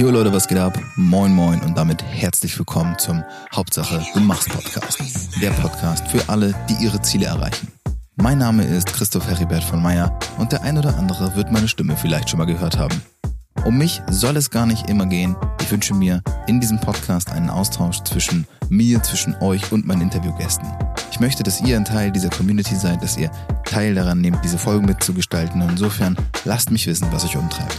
Jo Leute, was geht ab? Moin moin und damit herzlich willkommen zum Hauptsache du machst Podcast. Der Podcast für alle, die ihre Ziele erreichen. Mein Name ist Christoph Heribert von Meyer und der ein oder andere wird meine Stimme vielleicht schon mal gehört haben. Um mich soll es gar nicht immer gehen. Ich wünsche mir in diesem Podcast einen Austausch zwischen mir, zwischen euch und meinen Interviewgästen. Ich möchte, dass ihr ein Teil dieser Community seid, dass ihr Teil daran nehmt, diese Folgen mitzugestalten. Und insofern lasst mich wissen, was euch umtreibt.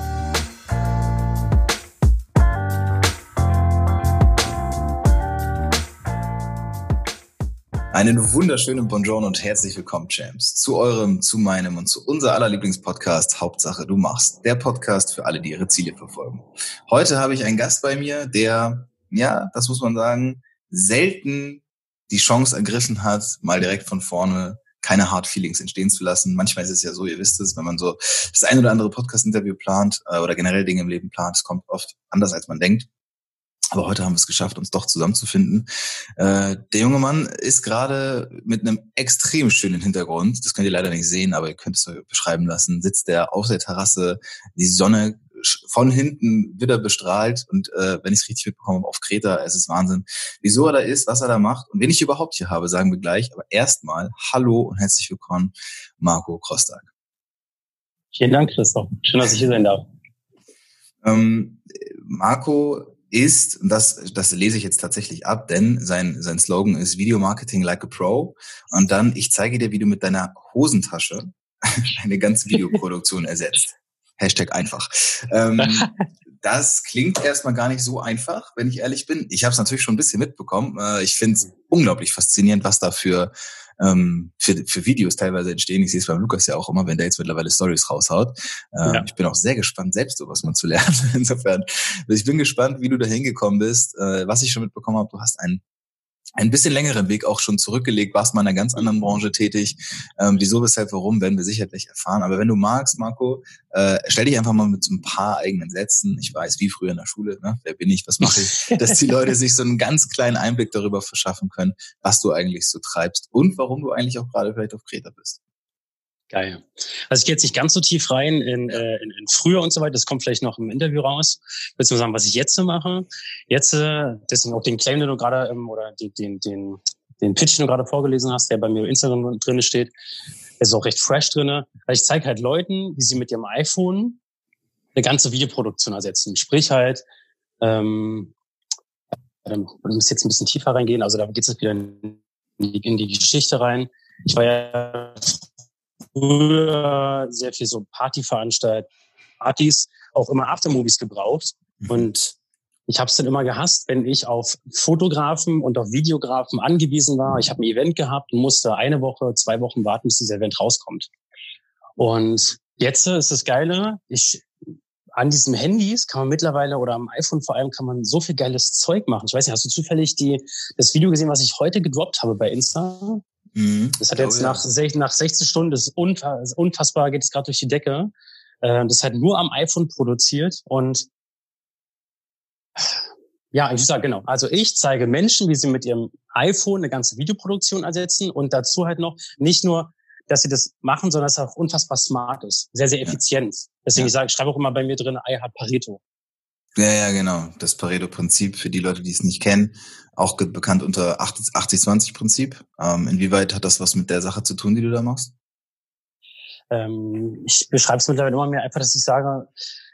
Einen wunderschönen Bonjour und herzlich willkommen, Champs, zu eurem, zu meinem und zu unser aller Lieblingspodcast Hauptsache du machst. Der Podcast für alle, die ihre Ziele verfolgen. Heute habe ich einen Gast bei mir, der, ja, das muss man sagen, selten die Chance ergriffen hat, mal direkt von vorne keine Hard Feelings entstehen zu lassen. Manchmal ist es ja so, ihr wisst es, wenn man so das ein oder andere Podcast-Interview plant äh, oder generell Dinge im Leben plant, es kommt oft anders, als man denkt. Aber heute haben wir es geschafft, uns doch zusammenzufinden. Äh, der junge Mann ist gerade mit einem extrem schönen Hintergrund, das könnt ihr leider nicht sehen, aber ihr könnt es euch beschreiben lassen, sitzt er auf der Terrasse, die Sonne von hinten wieder bestrahlt und äh, wenn ich es richtig mitbekomme, auf Kreta, es ist Wahnsinn. Wieso er da ist, was er da macht und wen ich überhaupt hier habe, sagen wir gleich. Aber erstmal Hallo und herzlich willkommen, Marco Krostag. Vielen Dank, Christoph. Schön, dass ich hier sein darf. Ähm, Marco ist, und das, das lese ich jetzt tatsächlich ab, denn sein, sein Slogan ist Video Marketing like a Pro. Und dann, ich zeige dir, wie du mit deiner Hosentasche eine ganze Videoproduktion ersetzt. Hashtag einfach. Ähm, das klingt erstmal gar nicht so einfach, wenn ich ehrlich bin. Ich habe es natürlich schon ein bisschen mitbekommen. Äh, ich finde es unglaublich faszinierend, was da für ähm, für, für Videos teilweise entstehen. Ich sehe es beim Lukas ja auch immer, wenn der jetzt mittlerweile Stories raushaut. Ähm, ja. Ich bin auch sehr gespannt, selbst sowas mal zu lernen. Insofern, ich bin gespannt, wie du da hingekommen bist. Äh, was ich schon mitbekommen habe, du hast einen ein bisschen längeren Weg auch schon zurückgelegt, warst mal in einer ganz anderen Branche tätig. Ähm, wieso, weshalb, warum, werden wir sicherlich erfahren. Aber wenn du magst, Marco, äh, stell dich einfach mal mit so ein paar eigenen Sätzen. Ich weiß, wie früher in der Schule, ne? wer bin ich, was mache ich, dass die Leute sich so einen ganz kleinen Einblick darüber verschaffen können, was du eigentlich so treibst und warum du eigentlich auch gerade vielleicht auf Kreta bist. Geil. Also ich gehe jetzt nicht ganz so tief rein in, äh, in, in früher und so weiter. Das kommt vielleicht noch im Interview raus. Willst du sagen, was ich jetzt mache? Jetzt, äh, deswegen auch den Claim, den du gerade ähm, oder den, den, den, den Pitch, den du gerade vorgelesen hast, der bei mir auf Instagram drinne steht, ist auch recht fresh drinne. Also ich zeige halt Leuten, wie sie mit ihrem iPhone eine ganze Videoproduktion ersetzen. Sprich halt, ähm, ähm, ich muss jetzt ein bisschen tiefer reingehen. Also da geht es wieder in die, in die Geschichte rein. Ich war ja früher sehr viel so Partyveranstaltungen, Partys, auch immer Aftermovies gebraucht. Mhm. Und ich habe es dann immer gehasst, wenn ich auf Fotografen und auf Videografen angewiesen war. Ich habe ein Event gehabt und musste eine Woche, zwei Wochen warten, bis dieses Event rauskommt. Und jetzt ist das Geile, ich an diesen Handys kann man mittlerweile oder am iPhone vor allem kann man so viel geiles Zeug machen. Ich weiß nicht, hast du zufällig die, das Video gesehen, was ich heute gedroppt habe bei Insta? Mhm. Das hat jetzt oh, nach, nach 16 Stunden, das ist unfassbar, geht es gerade durch die Decke. Äh, das hat nur am iPhone produziert und ja, ich sage genau. Also ich zeige Menschen, wie sie mit ihrem iPhone eine ganze Videoproduktion ersetzen und dazu halt noch nicht nur, dass sie das machen, sondern dass es auch unfassbar smart ist, sehr sehr effizient. Deswegen ja. ich sage, ich schreibe auch immer bei mir drin, I hat Pareto. Ja, ja, genau. Das Pareto-Prinzip für die Leute, die es nicht kennen, auch bekannt unter 80-20-Prinzip. Ähm, inwieweit hat das was mit der Sache zu tun, die du da machst? Ähm, ich beschreibe es mittlerweile immer mehr einfach, dass ich sage,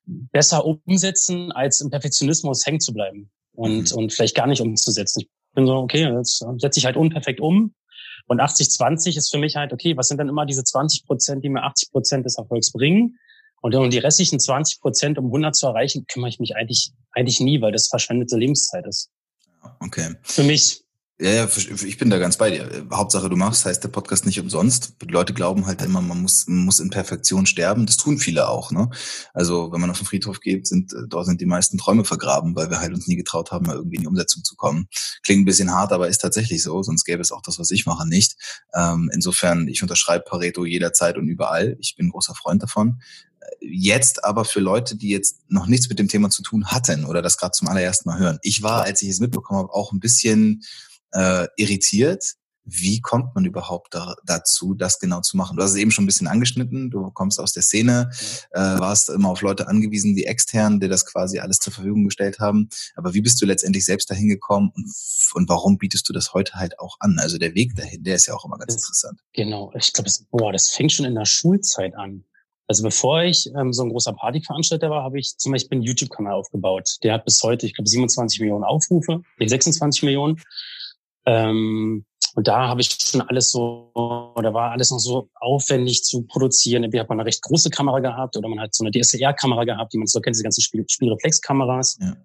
besser umsetzen, als im Perfektionismus hängen zu bleiben und, mhm. und vielleicht gar nicht umzusetzen. Ich bin so, okay, jetzt setze ich halt unperfekt um. Und 80-20 ist für mich halt, okay, was sind dann immer diese 20 Prozent, die mir 80 Prozent des Erfolgs bringen? Und um die restlichen 20 Prozent, um 100 zu erreichen, kümmere ich mich eigentlich, eigentlich nie, weil das verschwendete Lebenszeit ist. Okay. Für mich. Ja, ja, ich bin da ganz bei dir. Hauptsache, du machst, heißt der Podcast nicht umsonst. Die Leute glauben halt immer, man muss, man muss in Perfektion sterben. Das tun viele auch, ne? Also, wenn man auf den Friedhof geht, sind, äh, dort sind die meisten Träume vergraben, weil wir halt uns nie getraut haben, mal irgendwie in die Umsetzung zu kommen. Klingt ein bisschen hart, aber ist tatsächlich so, sonst gäbe es auch das, was ich mache, nicht. Ähm, insofern, ich unterschreibe Pareto jederzeit und überall. Ich bin großer Freund davon. Jetzt aber für Leute, die jetzt noch nichts mit dem Thema zu tun hatten oder das gerade zum allerersten Mal hören. Ich war, als ich es mitbekommen habe, auch ein bisschen äh, irritiert. Wie kommt man überhaupt da, dazu, das genau zu machen? Du hast es eben schon ein bisschen angeschnitten. Du kommst aus der Szene, äh, warst immer auf Leute angewiesen, die extern, die das quasi alles zur Verfügung gestellt haben. Aber wie bist du letztendlich selbst dahin gekommen und, und warum bietest du das heute halt auch an? Also der Weg dahin, der ist ja auch immer ganz interessant. Genau, ich glaube, boah, das fängt schon in der Schulzeit an. Also bevor ich ähm, so ein großer Partyveranstalter war, habe ich zum Beispiel einen YouTube-Kanal aufgebaut. Der hat bis heute, ich glaube, 27 Millionen Aufrufe, 26 Millionen. Ähm, und da habe ich schon alles so, da war alles noch so aufwendig zu produzieren. Entweder hat man eine recht große Kamera gehabt oder man hat so eine DSLR-Kamera gehabt, die man so kennt, diese ganzen Spiel Spielreflexkameras. Ja.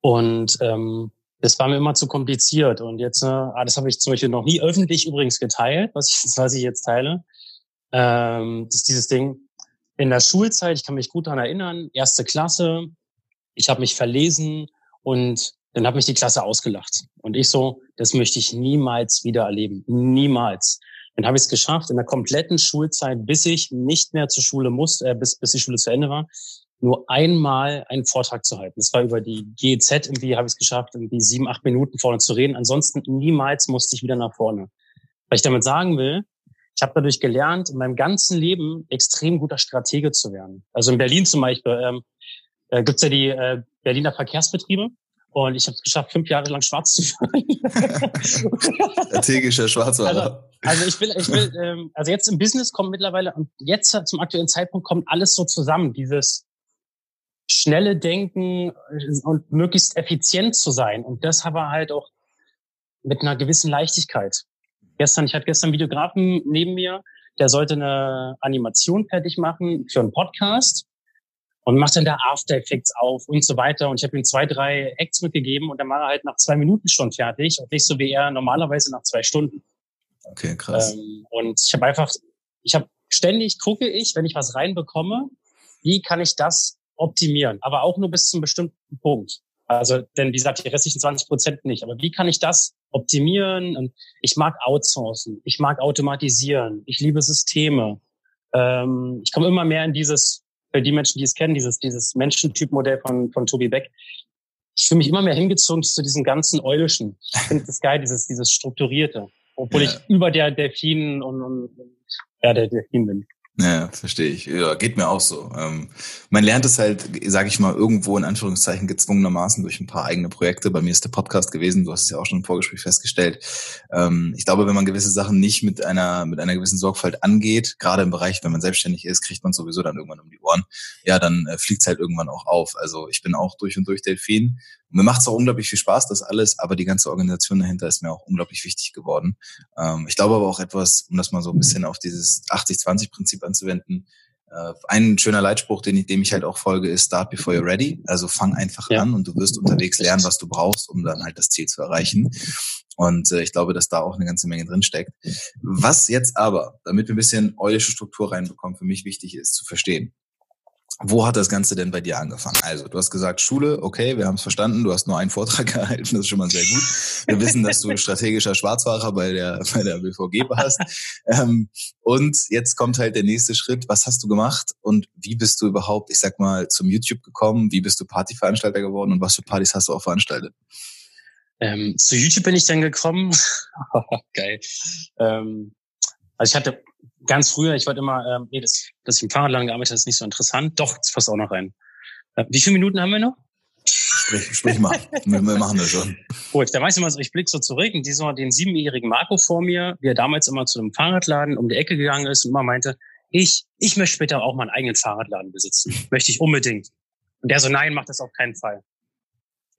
Und ähm, das war mir immer zu kompliziert. Und jetzt, äh, ah, das habe ich zum Beispiel noch nie öffentlich übrigens geteilt, was ich, was ich jetzt teile. Ähm, das ist dieses Ding. In der Schulzeit, ich kann mich gut daran erinnern, erste Klasse, ich habe mich verlesen und dann hat mich die Klasse ausgelacht. Und ich so, das möchte ich niemals wieder erleben. Niemals. Dann habe ich es geschafft, in der kompletten Schulzeit, bis ich nicht mehr zur Schule musste, äh, bis, bis die Schule zu Ende war, nur einmal einen Vortrag zu halten. Das war über die GEZ, irgendwie habe ich es geschafft, irgendwie sieben, acht Minuten vorne zu reden. Ansonsten niemals musste ich wieder nach vorne. Was ich damit sagen will, ich habe dadurch gelernt, in meinem ganzen Leben extrem guter Stratege zu werden. Also in Berlin zum Beispiel ähm, äh, gibt ja die äh, Berliner Verkehrsbetriebe. Und ich habe es geschafft, fünf Jahre lang schwarz zu fahren. Strategischer Schwarzfahrer. Also, also ich will, ich will, ähm, also jetzt im Business kommt mittlerweile und jetzt zum aktuellen Zeitpunkt kommt alles so zusammen. Dieses schnelle Denken und möglichst effizient zu sein. Und das aber halt auch mit einer gewissen Leichtigkeit. Gestern, ich hatte gestern einen Videografen neben mir, der sollte eine Animation fertig machen für einen Podcast und macht dann da After Effects auf und so weiter. Und ich habe ihm zwei, drei Acts mitgegeben und dann war er halt nach zwei Minuten schon fertig und nicht so wie er normalerweise nach zwei Stunden. Okay, krass. Ähm, und ich habe einfach, ich habe ständig gucke ich, wenn ich was reinbekomme, wie kann ich das optimieren? Aber auch nur bis zum bestimmten Punkt. Also, denn wie gesagt, die restlichen 20 Prozent nicht. Aber wie kann ich das optimieren? Und ich mag outsourcen, ich mag automatisieren, ich liebe Systeme. Ähm, ich komme immer mehr in dieses für die Menschen, die es kennen, dieses, dieses Menschentypmodell von, von Tobi Beck. Ich fühle mich immer mehr hingezogen zu diesem ganzen Eulischen. Ich finde das geil, dieses, dieses Strukturierte. Obwohl ja. ich über der Delfin und, und ja, der Delfin bin. Ja, verstehe ich. Ja, geht mir auch so. Ähm, man lernt es halt, sage ich mal, irgendwo in Anführungszeichen gezwungenermaßen durch ein paar eigene Projekte. Bei mir ist der Podcast gewesen, du hast es ja auch schon im Vorgespräch festgestellt. Ähm, ich glaube, wenn man gewisse Sachen nicht mit einer, mit einer gewissen Sorgfalt angeht, gerade im Bereich, wenn man selbstständig ist, kriegt man sowieso dann irgendwann um die Ohren. Ja, dann äh, fliegt es halt irgendwann auch auf. Also ich bin auch durch und durch Delfin mir macht es auch unglaublich viel Spaß, das alles, aber die ganze Organisation dahinter ist mir auch unglaublich wichtig geworden. Ähm, ich glaube aber auch etwas, um das mal so ein bisschen auf dieses 80-20-Prinzip anzuwenden, äh, ein schöner Leitspruch, den ich, dem ich halt auch folge, ist Start before you're ready. Also fang einfach ja. an und du wirst unterwegs lernen, was du brauchst, um dann halt das Ziel zu erreichen. Und äh, ich glaube, dass da auch eine ganze Menge drin steckt. Was jetzt aber, damit wir ein bisschen eulische Struktur reinbekommen, für mich wichtig ist zu verstehen. Wo hat das Ganze denn bei dir angefangen? Also, du hast gesagt, Schule, okay, wir haben es verstanden, du hast nur einen Vortrag gehalten, das ist schon mal sehr gut. Wir wissen, dass du strategischer Schwarzfahrer bei der, bei der BVG warst. Ähm, und jetzt kommt halt der nächste Schritt. Was hast du gemacht und wie bist du überhaupt, ich sag mal, zum YouTube gekommen? Wie bist du Partyveranstalter geworden und was für Partys hast du auch veranstaltet? Ähm, zu YouTube bin ich dann gekommen. Geil. Ähm, also ich hatte ganz früher, ich wollte immer, ähm, nee, das, dass ich im Fahrradladen gearbeitet habe, ist nicht so interessant. Doch, das passt auch noch rein. Äh, wie viele Minuten haben wir noch? Sprich, sprich mal. wir, wir machen das schon. Gut, da weiß ich mal so, ich blicke so zurück und diesmal den siebenjährigen Marco vor mir, wie er damals immer zu einem Fahrradladen um die Ecke gegangen ist und immer meinte, ich, ich möchte später auch mal einen eigenen Fahrradladen besitzen. Möchte ich unbedingt. Und der so, nein, mach das auf keinen Fall.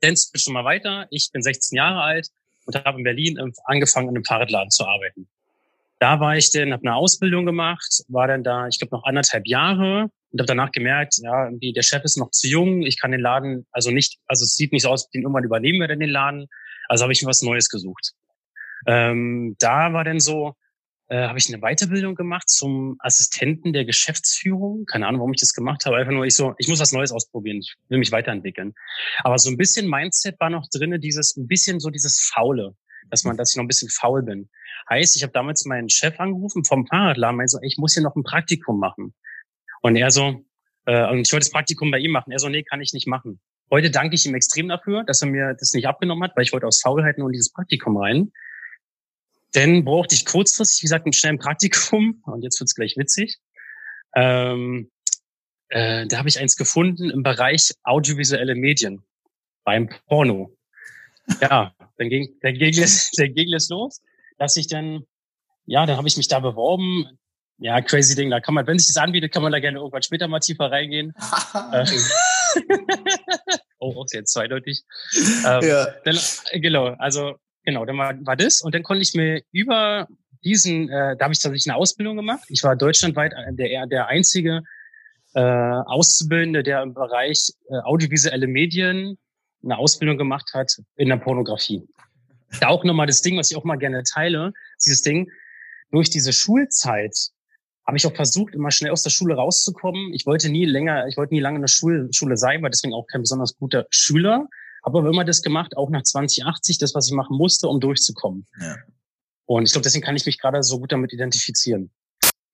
Bist schon mal weiter. Ich bin 16 Jahre alt und habe in Berlin angefangen, in einem Fahrradladen zu arbeiten. Da war ich dann, habe eine Ausbildung gemacht, war dann da, ich glaube, noch anderthalb Jahre und habe danach gemerkt, ja, irgendwie der Chef ist noch zu jung, ich kann den Laden, also nicht, also es sieht nicht so aus, den irgendwann übernehmen wir denn den Laden. Also habe ich mir was Neues gesucht. Ähm, da war dann so, äh, habe ich eine Weiterbildung gemacht zum Assistenten der Geschäftsführung. Keine Ahnung, warum ich das gemacht habe. Einfach nur, ich so, ich muss was Neues ausprobieren. Ich will mich weiterentwickeln. Aber so ein bisschen Mindset war noch drinne, dieses, ein bisschen so dieses Faule, dass man, dass ich noch ein bisschen faul bin. Heißt, ich habe damals meinen Chef angerufen vom Fahrradladen, meinte so, ich muss hier noch ein Praktikum machen. Und er so, äh, und ich wollte das Praktikum bei ihm machen. Er so, nee, kann ich nicht machen. Heute danke ich ihm extrem dafür, dass er mir das nicht abgenommen hat, weil ich wollte aus Faulheit nur in dieses Praktikum rein. Denn brauchte ich kurzfristig, wie gesagt, ein schnellen Praktikum. Und jetzt wird's gleich witzig. Ähm, äh, da habe ich eins gefunden im Bereich audiovisuelle Medien beim Porno. Ja, dann ging, dann ging es, dann ging es los, dass ich dann, ja, dann habe ich mich da beworben. Ja, crazy Ding. Da kann man, wenn sich das anbietet, kann man da gerne irgendwann später mal tiefer reingehen. Äh, oh, auch sehr zweideutig. Ähm, ja. Dann, genau, also genau, dann war, war das und dann konnte ich mir über diesen, äh, da habe ich tatsächlich eine Ausbildung gemacht. Ich war deutschlandweit der der einzige äh, Auszubildende, der im Bereich äh, audiovisuelle Medien eine Ausbildung gemacht hat in der Pornografie. Da auch nochmal das Ding, was ich auch mal gerne teile, dieses Ding, durch diese Schulzeit habe ich auch versucht, immer schnell aus der Schule rauszukommen. Ich wollte nie länger, ich wollte nie lange in der Schule, Schule sein, war deswegen auch kein besonders guter Schüler. Habe aber immer das gemacht, auch nach 2080, das, was ich machen musste, um durchzukommen. Ja. Und ich glaube, deswegen kann ich mich gerade so gut damit identifizieren.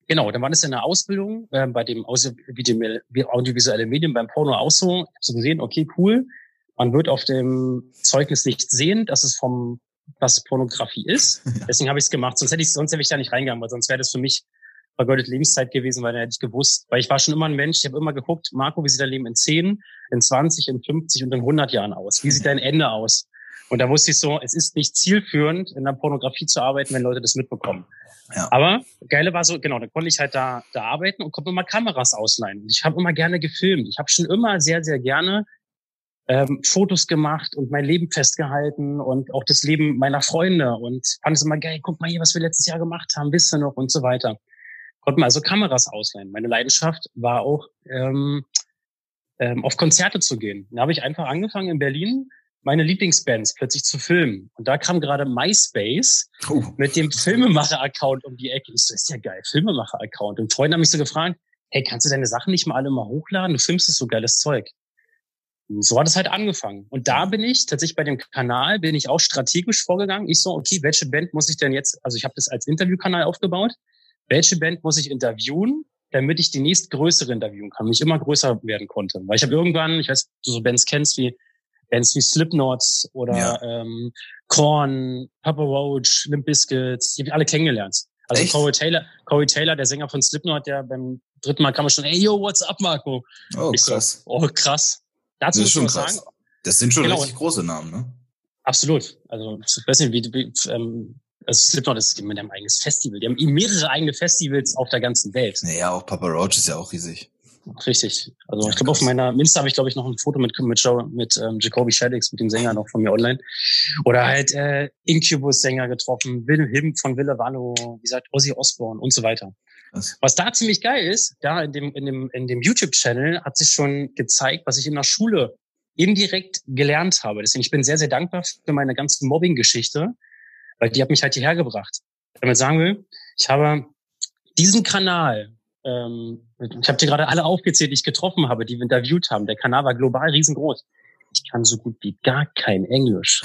Genau, dann war das in der Ausbildung äh, bei dem audiovisuelle Medien beim Porno auch so. Ich habe so gesehen, okay, cool. Man wird auf dem Zeugnis nicht sehen, dass es vom was Pornografie ist. Deswegen habe ich es gemacht. Sonst hätte ich sonst hätte ich da nicht reingegangen, weil sonst wäre das für mich vergeudete Lebenszeit gewesen, weil dann hätte ich gewusst, weil ich war schon immer ein Mensch, ich habe immer geguckt, Marco, wie sieht dein Leben in 10, in 20, in 50 und in 100 Jahren aus? Wie sieht dein Ende aus? Und da wusste ich so, es ist nicht zielführend, in der Pornografie zu arbeiten, wenn Leute das mitbekommen. Ja. Aber geile war so, genau, da konnte ich halt da, da arbeiten und konnte immer Kameras ausleihen. Ich habe immer gerne gefilmt. Ich habe schon immer sehr, sehr gerne ähm, Fotos gemacht und mein Leben festgehalten und auch das Leben meiner Freunde und fand es immer geil, guck mal hier, was wir letztes Jahr gemacht haben, wisst ihr noch und so weiter. Konnten also Kameras ausleihen. Meine Leidenschaft war auch, ähm, ähm, auf Konzerte zu gehen. Da habe ich einfach angefangen in Berlin meine Lieblingsbands plötzlich zu filmen. Und da kam gerade MySpace oh. mit dem Filmemacher-Account um die Ecke. Ich so, ist ja geil, Filmemacher-Account. Und Freunde haben mich so gefragt, hey, kannst du deine Sachen nicht mal alle mal hochladen? Du filmst es so geiles Zeug. So hat es halt angefangen. Und da bin ich tatsächlich bei dem Kanal, bin ich auch strategisch vorgegangen. Ich so, okay, welche Band muss ich denn jetzt, also ich habe das als Interviewkanal aufgebaut welche Band muss ich interviewen, damit ich die nächstgrößere interviewen kann, mich immer größer werden konnte. Weil ich habe irgendwann, ich weiß, du so Bands kennst wie Bands wie Slipknot oder ja. ähm, Korn, Papa Roach, Limp Bizkit, die habe ich alle kennengelernt. Also Echt? Corey Taylor, Corey Taylor, der Sänger von Slipknot, der beim dritten Mal kam schon, ey, yo, what's up, Marco? Oh, ich krass. So, oh, krass. Dazu das ist schon krass. Sagen, das sind schon genau. richtig große Namen, ne? Absolut. Also, ich weiß nicht, wie, wie ähm, also Slipknot ist mit einem eigenes Festival. Die haben mehrere eigene Festivals auf der ganzen Welt. Naja, auch Papa Roach ist ja auch riesig. Richtig. Also ja, ich glaube, auf meiner Minster habe ich, glaube ich, noch ein Foto mit, mit, mit ähm, Jacoby Shaddix, mit dem Sänger noch von mir online. Oder halt äh, Incubus-Sänger getroffen, Will Him von Wille Wallo, wie gesagt, Ozzy Osbourne und so weiter. Was? was da ziemlich geil ist, da in dem, in dem, in dem YouTube-Channel hat sich schon gezeigt, was ich in der Schule indirekt gelernt habe. Deswegen, ich bin sehr, sehr dankbar für meine ganze Mobbing-Geschichte, weil die hat mich halt hierher gebracht. Damit sagen will, ich habe diesen Kanal, ähm, ich habe dir gerade alle aufgezählt, die ich getroffen habe, die wir interviewt haben. Der Kanal war global riesengroß. Ich kann so gut wie gar kein Englisch.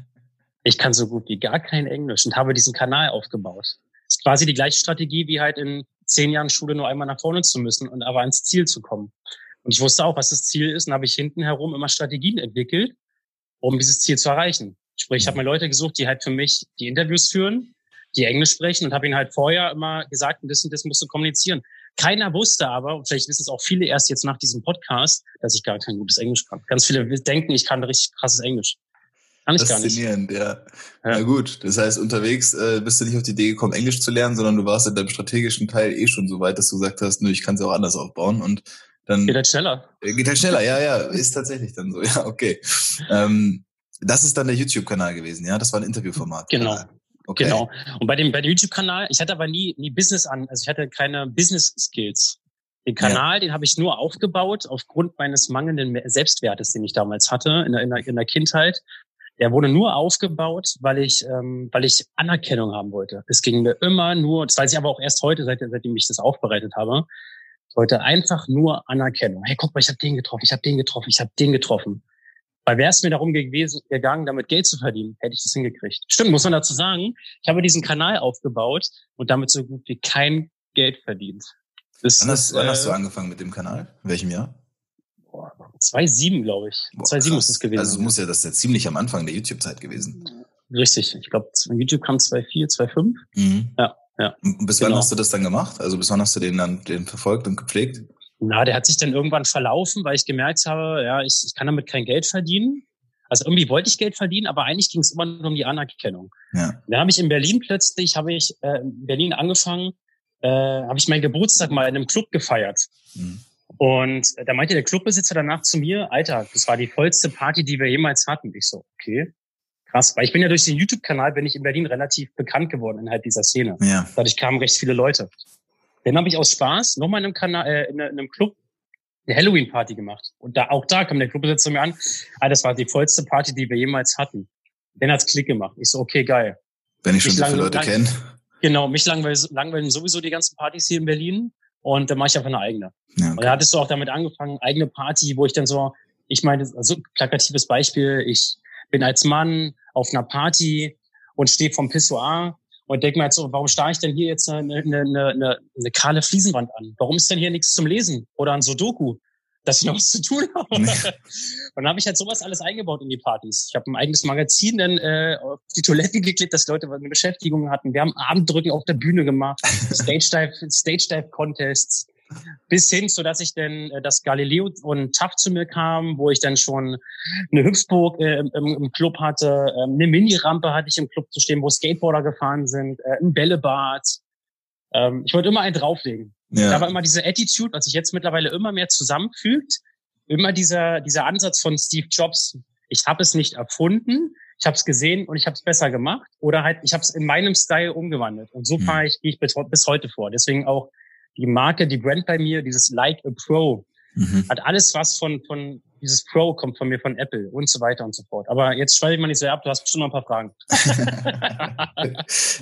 ich kann so gut wie gar kein Englisch und habe diesen Kanal aufgebaut. Das ist quasi die gleiche Strategie, wie halt in zehn Jahren Schule nur einmal nach vorne zu müssen und aber ans Ziel zu kommen. Und ich wusste auch, was das Ziel ist, und habe ich hinten herum immer Strategien entwickelt, um dieses Ziel zu erreichen. Sprich, ich habe mir Leute gesucht, die halt für mich die Interviews führen, die Englisch sprechen und habe ihnen halt vorher immer gesagt, das und das musst du kommunizieren. Keiner wusste aber, und vielleicht wissen es auch viele erst jetzt nach diesem Podcast, dass ich gar kein gutes Englisch kann. Ganz viele denken, ich kann richtig krasses Englisch. Kann ich gar nicht. Faszinierend, ja. ja. Na gut, das heißt, unterwegs äh, bist du nicht auf die Idee gekommen, Englisch zu lernen, sondern du warst in deinem strategischen Teil eh schon so weit, dass du gesagt hast, nö, ich kann es auch anders aufbauen und dann... Geht halt schneller. Äh, geht halt schneller, ja, ja, ist tatsächlich dann so, ja, okay. Ähm, das ist dann der YouTube-Kanal gewesen, ja? Das war ein Interviewformat. Genau. Okay. Genau. Und bei dem, bei dem YouTube-Kanal, ich hatte aber nie, nie Business an, also ich hatte keine Business-Skills. Den Kanal, ja. den habe ich nur aufgebaut aufgrund meines mangelnden Selbstwertes, den ich damals hatte in der, in der, in der Kindheit. der wurde nur aufgebaut, weil ich, ähm, weil ich Anerkennung haben wollte. Es ging mir immer nur, das weiß ich aber auch erst heute, seit, seitdem ich das aufbereitet habe. Ich wollte einfach nur Anerkennung. Hey, guck mal, ich habe den getroffen, ich habe den getroffen, ich habe den getroffen. Weil wäre es mir darum gewesen, gegangen, damit Geld zu verdienen, hätte ich das hingekriegt. Stimmt, muss man dazu sagen. Ich habe diesen Kanal aufgebaut und damit so gut wie kein Geld verdient. Das, wann, hast, wann hast du äh, angefangen mit dem Kanal? In welchem Jahr? 2,7, glaube ich. 2,7 muss das gewesen Also muss ja das ja ziemlich am Anfang der YouTube-Zeit gewesen. Richtig. Ich glaube, YouTube kam 2,4, 2,5. Mhm. Ja, ja. Und bis genau. wann hast du das dann gemacht? Also bis wann hast du den dann den verfolgt und gepflegt? Na, der hat sich dann irgendwann verlaufen, weil ich gemerkt habe, ja, ich, ich kann damit kein Geld verdienen. Also irgendwie wollte ich Geld verdienen, aber eigentlich ging es immer nur um die Anerkennung. Ja. Dann habe ich in Berlin plötzlich, habe ich äh, in Berlin angefangen, äh, habe ich meinen Geburtstag mal in einem Club gefeiert. Mhm. Und da meinte der Clubbesitzer danach zu mir, Alter, das war die vollste Party, die wir jemals hatten. Ich so, okay, krass. Weil ich bin ja durch den YouTube-Kanal, bin ich in Berlin relativ bekannt geworden innerhalb dieser Szene. Ja. Dadurch kamen recht viele Leute. Dann habe ich aus Spaß nochmal in einem Kanal, äh, in einem Club eine Halloween-Party gemacht. Und da, auch da kam der Clubbesitzer mir an, ah, das war die vollste Party, die wir jemals hatten. Dann hat's Klick gemacht. Ich so, okay, geil. Wenn ich schon so viele Leute kenne. Genau, mich langweilen, langweilen sowieso die ganzen Partys hier in Berlin. Und dann mache ich einfach eine eigene. Ja, okay. Und da hattest du auch damit angefangen, eigene Party, wo ich dann so, ich meine, also plakatives Beispiel, ich bin als Mann auf einer Party und stehe vom Pissoir und denke mir halt so, warum starre ich denn hier jetzt eine, eine, eine, eine kahle Fliesenwand an? Warum ist denn hier nichts zum Lesen oder ein Sudoku? dass ich noch was zu tun habe. und dann habe ich halt sowas alles eingebaut in die Partys. Ich habe ein eigenes Magazin dann äh, auf die Toiletten geklebt, dass Leute eine Beschäftigung hatten. Wir haben Abenddrücken auf der Bühne gemacht, Stage Dive, Stage Dive Contests, bis hin, so dass ich dann äh, das Galileo und TAF zu mir kam, wo ich dann schon eine Hüpfburg äh, im, im, Club hatte, äh, eine Mini-Rampe hatte ich im Club zu stehen, wo Skateboarder gefahren sind, äh, ein Bällebad. Ähm, ich wollte immer einen drauflegen. Ja. Da war immer diese Attitude, was sich jetzt mittlerweile immer mehr zusammenfügt. Immer dieser, dieser Ansatz von Steve Jobs. Ich habe es nicht erfunden, ich habe es gesehen und ich habe es besser gemacht. Oder halt, ich habe es in meinem Style umgewandelt. Und so mhm. fahre ich, gehe ich bis heute vor. Deswegen auch die Marke, die Brand bei mir, dieses Like a Pro, mhm. hat alles was von, von dieses Pro kommt von mir von Apple und so weiter und so fort. Aber jetzt schreibe ich mal nicht so ab, du hast bestimmt noch ein paar Fragen.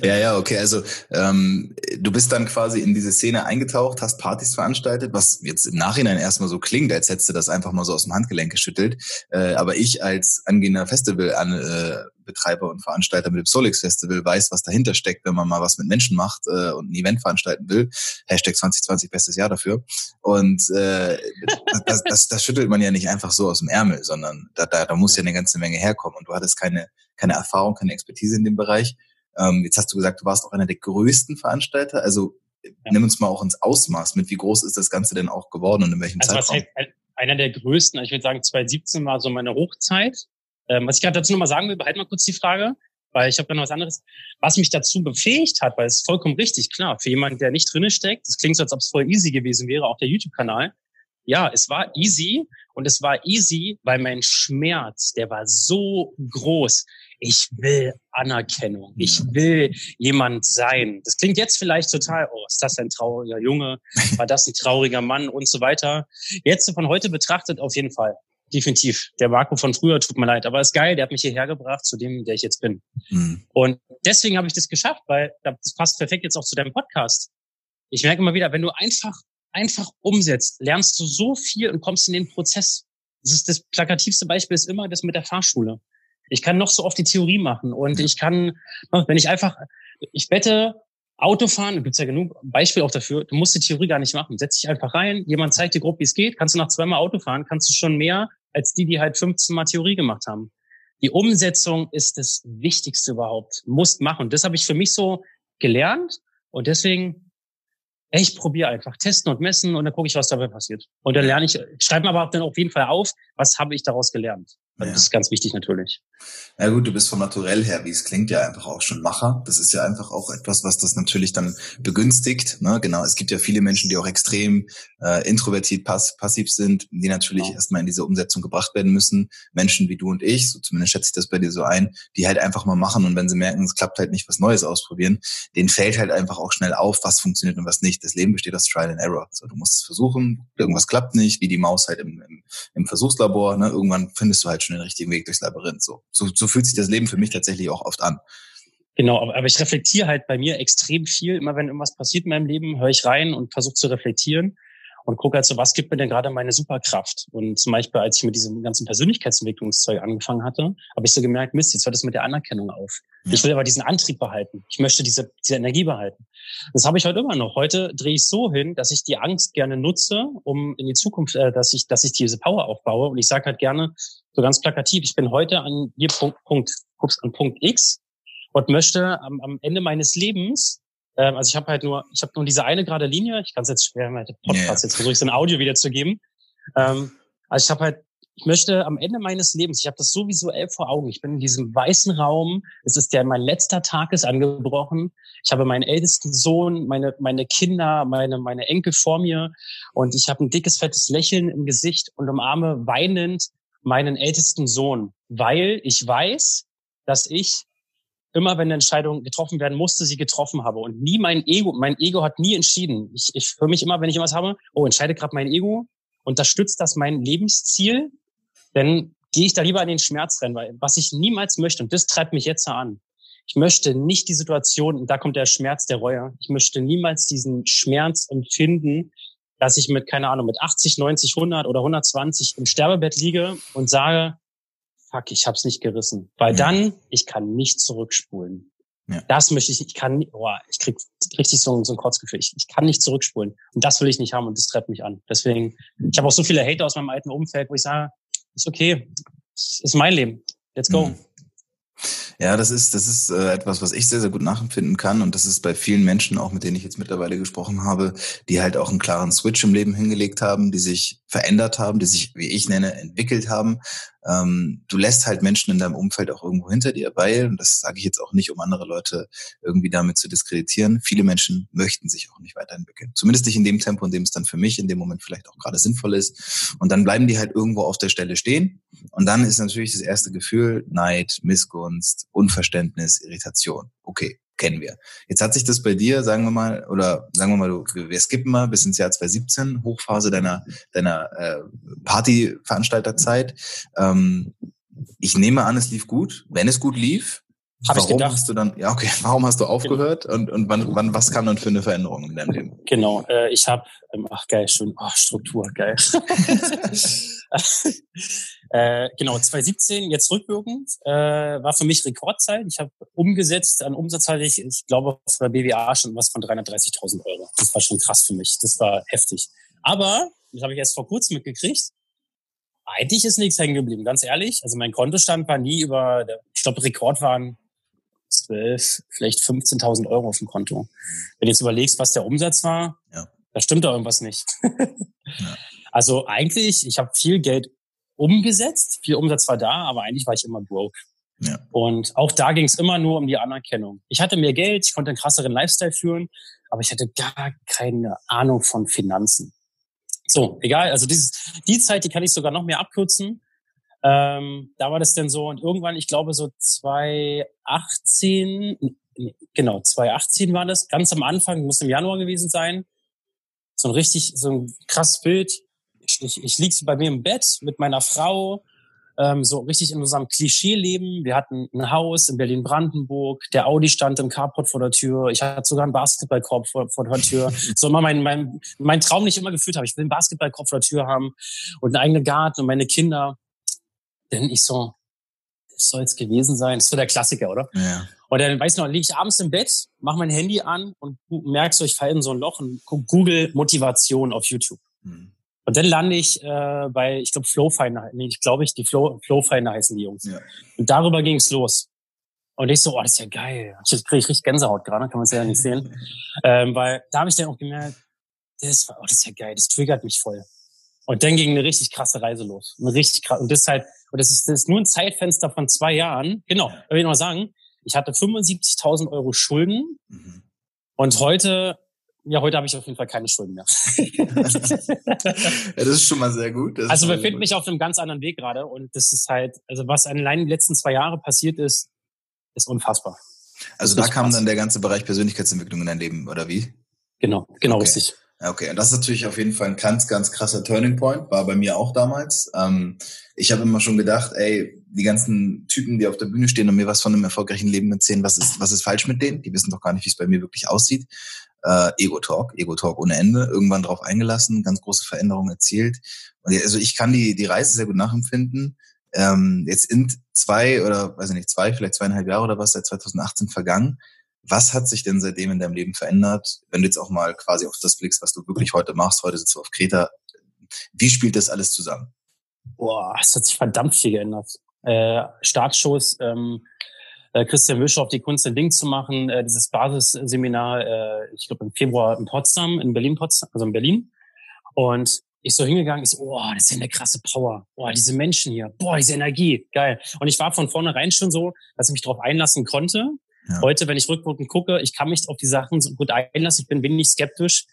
ja, ja, okay. Also ähm, du bist dann quasi in diese Szene eingetaucht, hast Partys veranstaltet, was jetzt im Nachhinein erstmal so klingt, als hättest du das einfach mal so aus dem Handgelenk geschüttelt. Äh, aber ich als angehender Festival an äh, Betreiber und Veranstalter mit dem Solix Festival weiß, was dahinter steckt, wenn man mal was mit Menschen macht äh, und ein Event veranstalten will. Hashtag 2020 bestes Jahr dafür. Und äh, das, das, das schüttelt man ja nicht einfach so aus dem Ärmel, sondern da, da, da muss ja eine ganze Menge herkommen. Und du hattest keine, keine Erfahrung, keine Expertise in dem Bereich. Ähm, jetzt hast du gesagt, du warst auch einer der größten Veranstalter. Also nimm uns mal auch ins Ausmaß mit. Wie groß ist das Ganze denn auch geworden und in welchem also Zeitraum? Was heißt, einer der größten, ich würde sagen 2017 war so meine Hochzeit. Ähm, was ich gerade dazu nochmal sagen will, behalten mal kurz die Frage, weil ich habe da noch was anderes. Was mich dazu befähigt hat, weil es ist vollkommen richtig, klar, für jemanden, der nicht drinne steckt, das klingt so, als ob es voll easy gewesen wäre, auch der YouTube-Kanal. Ja, es war easy und es war easy, weil mein Schmerz, der war so groß. Ich will Anerkennung. Ich will jemand sein. Das klingt jetzt vielleicht total, oh, ist das ein trauriger Junge? War das ein trauriger Mann und so weiter? Jetzt von heute betrachtet auf jeden Fall definitiv. Der Marco von früher tut mir leid, aber ist geil, der hat mich hierher gebracht zu dem, der ich jetzt bin. Mhm. Und deswegen habe ich das geschafft, weil das passt perfekt jetzt auch zu deinem Podcast. Ich merke immer wieder, wenn du einfach, einfach umsetzt, lernst du so viel und kommst in den Prozess. Das ist das plakativste Beispiel ist immer das mit der Fahrschule. Ich kann noch so oft die Theorie machen und ich kann, wenn ich einfach, ich wette, Autofahren, da gibt's ja genug Beispiele auch dafür, du musst die Theorie gar nicht machen. Setz dich einfach rein, jemand zeigt dir grob, wie es geht, kannst du nach zweimal Auto fahren, kannst du schon mehr als die, die halt 15 Mal Theorie gemacht haben. Die Umsetzung ist das Wichtigste überhaupt. Musst machen. Das habe ich für mich so gelernt und deswegen, ich probiere einfach testen und messen und dann gucke ich, was dabei passiert. Und dann lerne ich, schreibe mir aber dann auf jeden Fall auf, was habe ich daraus gelernt. Also ja. Das ist ganz wichtig natürlich. Ja gut, du bist vom Naturell her, wie es klingt, ja einfach auch schon Macher. Das ist ja einfach auch etwas, was das natürlich dann begünstigt. Ne? Genau, es gibt ja viele Menschen, die auch extrem äh, introvertiert pass passiv sind, die natürlich ja. erstmal in diese Umsetzung gebracht werden müssen. Menschen wie du und ich, so zumindest schätze ich das bei dir so ein, die halt einfach mal machen und wenn sie merken, es klappt halt nicht, was Neues ausprobieren, denen fällt halt einfach auch schnell auf, was funktioniert und was nicht. Das Leben besteht aus Trial and Error. So, du musst es versuchen, irgendwas klappt nicht, wie die Maus halt im, im, im Versuchslabor. Ne? Irgendwann findest du halt halt schon den richtigen Weg durchs Labyrinth. So, so, so fühlt sich das Leben für mich tatsächlich auch oft an. Genau, aber, ich reflektiere halt bei mir extrem viel. Immer wenn irgendwas passiert in meinem Leben, höre ich rein und versuche zu reflektieren und gucke halt so, was gibt mir denn gerade meine Superkraft? Und zum Beispiel, als ich mit diesem ganzen Persönlichkeitsentwicklungszeug angefangen hatte, habe ich so gemerkt, Mist, jetzt hört es mit der Anerkennung auf. Ja. Ich will aber diesen Antrieb behalten. Ich möchte diese, diese Energie behalten. Das habe ich heute immer noch. Heute drehe ich so hin, dass ich die Angst gerne nutze, um in die Zukunft, äh, dass ich, dass ich diese Power aufbaue. Und ich sage halt gerne so ganz plakativ, ich bin heute an hier Punkt, Punkt, ups, an Punkt X und möchte am, am Ende meines Lebens ähm, also ich habe halt nur, ich habe nur diese eine gerade Linie. Ich kann es jetzt schwer mit Podcast yeah. jetzt versuche ich es in Audio wiederzugeben. Ähm, also ich habe halt, ich möchte am Ende meines Lebens, ich habe das so visuell vor Augen. Ich bin in diesem weißen Raum. Es ist der, mein letzter Tag ist angebrochen. Ich habe meinen ältesten Sohn, meine meine Kinder, meine meine Enkel vor mir und ich habe ein dickes fettes Lächeln im Gesicht und umarme weinend meinen ältesten Sohn, weil ich weiß, dass ich immer wenn eine Entscheidung getroffen werden musste, sie getroffen habe. Und nie mein Ego, mein Ego hat nie entschieden. Ich, ich für mich immer, wenn ich irgendwas habe, oh, entscheide gerade mein Ego, unterstützt das mein Lebensziel, dann gehe ich da lieber an den Schmerz rein, weil was ich niemals möchte, und das treibt mich jetzt an, ich möchte nicht die Situation, und da kommt der Schmerz der Reue, ich möchte niemals diesen Schmerz empfinden, dass ich mit, keine Ahnung, mit 80, 90, 100 oder 120 im Sterbebett liege und sage, fuck, ich hab's nicht gerissen. Weil ja. dann, ich kann nicht zurückspulen. Ja. Das möchte ich, ich kann, oh, ich krieg richtig so, so ein Kurzgefühl. Ich, ich kann nicht zurückspulen. Und das will ich nicht haben und das treibt mich an. Deswegen, ich habe auch so viele Hater aus meinem alten Umfeld, wo ich sage, ist okay, ist mein Leben. Let's go. Mhm. Ja, das ist, das ist äh, etwas, was ich sehr, sehr gut nachempfinden kann. Und das ist bei vielen Menschen, auch mit denen ich jetzt mittlerweile gesprochen habe, die halt auch einen klaren Switch im Leben hingelegt haben, die sich verändert haben, die sich, wie ich nenne, entwickelt haben. Ähm, du lässt halt Menschen in deinem Umfeld auch irgendwo hinter dir, weil, und das sage ich jetzt auch nicht, um andere Leute irgendwie damit zu diskreditieren, viele Menschen möchten sich auch nicht weiterentwickeln. Zumindest nicht in dem Tempo, in dem es dann für mich in dem Moment vielleicht auch gerade sinnvoll ist. Und dann bleiben die halt irgendwo auf der Stelle stehen. Und dann ist natürlich das erste Gefühl Neid, Missgunst, Unverständnis, Irritation. Okay, kennen wir. Jetzt hat sich das bei dir, sagen wir mal, oder sagen wir mal, du, wir skippen mal bis ins Jahr 2017, Hochphase deiner, deiner äh, Partyveranstalterzeit. Ähm, ich nehme an, es lief gut. Wenn es gut lief, hab warum ich gedacht. hast du dann, ja okay, warum hast du aufgehört genau. und, und wann, wann, was kam dann für eine Veränderung in deinem Leben? Genau, äh, ich habe, ähm, ach geil, schön, ach Struktur, geil. äh, genau, 2017, jetzt rückwirkend, äh, war für mich Rekordzeit. Ich habe umgesetzt, an Umsatz hatte ich, ich glaube, auf der BWA schon was von 330.000 Euro. Das war schon krass für mich, das war heftig. Aber, das habe ich erst vor kurzem mitgekriegt, eigentlich ist nichts hängen geblieben, ganz ehrlich. Also mein Kontostand war nie über, ich glaube, Rekord waren 12, vielleicht 15.000 Euro auf dem Konto. Wenn du jetzt überlegst, was der Umsatz war, ja. da stimmt doch irgendwas nicht. ja. Also eigentlich, ich habe viel Geld umgesetzt, viel Umsatz war da, aber eigentlich war ich immer broke. Ja. Und auch da ging es immer nur um die Anerkennung. Ich hatte mehr Geld, ich konnte einen krasseren Lifestyle führen, aber ich hatte gar keine Ahnung von Finanzen. So, egal, also dieses, die Zeit, die kann ich sogar noch mehr abkürzen. Ähm, da war das denn so und irgendwann, ich glaube so 2018, genau, 2018 war das, ganz am Anfang, muss im Januar gewesen sein. So ein richtig, so ein krasses Bild. Ich, ich, ich lieg bei mir im Bett mit meiner Frau, ähm, so richtig in unserem Klischee-Leben. Wir hatten ein Haus in Berlin-Brandenburg, der Audi stand im Carport vor der Tür, ich hatte sogar einen Basketballkorb vor, vor der Tür. So immer mein, mein, mein Traum nicht immer gefühlt habe. Ich will einen Basketballkorb vor der Tür haben und einen eigenen Garten und meine Kinder. Denn ich so, das soll es gewesen sein. Das ist so der Klassiker, oder? Ja. Und dann, weiß ich noch, liege ich abends im Bett, mache mein Handy an und merkst so, ich falle in so ein Loch und Google Motivation auf YouTube. Mhm. Und dann lande ich äh, bei, ich glaube, Flowfinder, nee, ich glaube ich, die Flow, Flowfinder heißen die Jungs. Ja. Und darüber ging es los. Und ich so, oh, das ist ja geil. Jetzt kriege ich richtig Gänsehaut gerade, kann man es ja nicht sehen. ähm, weil da habe ich dann auch gemerkt, das, war, oh, das ist ja geil, das triggert mich voll. Und dann ging eine richtig krasse Reise los. Eine richtig krass. Und das ist halt, und das ist, das ist nur ein Zeitfenster von zwei Jahren. Genau, da will ich noch sagen, ich hatte 75.000 Euro Schulden. Mhm. Und heute, ja, heute habe ich auf jeden Fall keine Schulden mehr. ja, das ist schon mal sehr gut. Das also befinde mich auf einem ganz anderen Weg gerade. Und das ist halt, also was allein in den letzten zwei Jahren passiert ist, ist unfassbar. Also da kam dann der ganze Bereich Persönlichkeitsentwicklung in dein Leben, oder wie? Genau, genau okay. richtig. Okay, und das ist natürlich auf jeden Fall ein ganz, ganz krasser Turning Point, war bei mir auch damals. Ähm, ich habe immer schon gedacht, ey, die ganzen Typen, die auf der Bühne stehen und mir was von einem erfolgreichen Leben erzählen, was ist, was ist falsch mit denen? Die wissen doch gar nicht, wie es bei mir wirklich aussieht. Äh, Ego-Talk, Ego-Talk ohne Ende, irgendwann drauf eingelassen, ganz große Veränderungen erzielt. Und also ich kann die, die Reise sehr gut nachempfinden. Ähm, jetzt in zwei oder, weiß ich nicht, zwei, vielleicht zweieinhalb Jahre oder was, seit 2018 vergangen. Was hat sich denn seitdem in deinem Leben verändert? Wenn du jetzt auch mal quasi auf das blickst, was du wirklich heute machst, heute sitzt du auf Kreta. Wie spielt das alles zusammen? Boah, es hat sich verdammt viel geändert. Äh, Startshows, ähm, äh, Christian Wischoff die Kunst ein Ding zu machen, äh, dieses Basisseminar, äh, ich glaube im Februar in Potsdam, in Berlin, Potsdam, also in Berlin. Und ich so hingegangen, ich so, oh, das ist ja eine krasse Power. Boah, diese Menschen hier, boah, diese Energie, geil. Und ich war von vornherein schon so, dass ich mich darauf einlassen konnte. Ja. Heute, wenn ich rückwirkend gucke, ich kann mich auf die Sachen so gut einlassen, ich bin wenig skeptisch,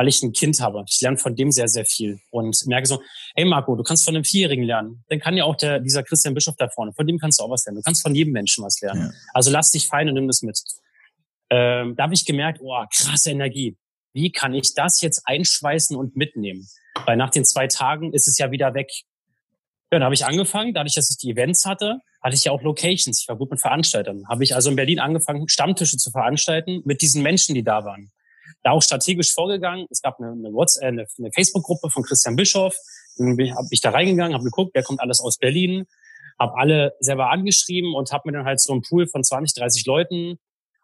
weil ich ein Kind habe. Ich lerne von dem sehr, sehr viel und merke so, hey Marco, du kannst von einem Vierjährigen lernen. Dann kann ja auch der, dieser Christian Bischof da vorne, von dem kannst du auch was lernen. Du kannst von jedem Menschen was lernen. Ja. Also lass dich fein und nimm das mit. Ähm, da habe ich gemerkt, oh, krasse Energie. Wie kann ich das jetzt einschweißen und mitnehmen? Weil nach den zwei Tagen ist es ja wieder weg. Ja, dann habe ich angefangen, dadurch, dass ich die Events hatte, hatte ich ja auch Locations. Ich war gut mit Veranstaltern. Habe ich also in Berlin angefangen, Stammtische zu veranstalten mit diesen Menschen, die da waren. Da auch strategisch vorgegangen. Es gab eine, eine, WhatsApp, eine, eine Facebook-Gruppe von Christian Bischof. Dann bin ich da reingegangen, habe geguckt, wer kommt alles aus Berlin, habe alle selber angeschrieben und habe mir dann halt so einen Pool von 20, 30 Leuten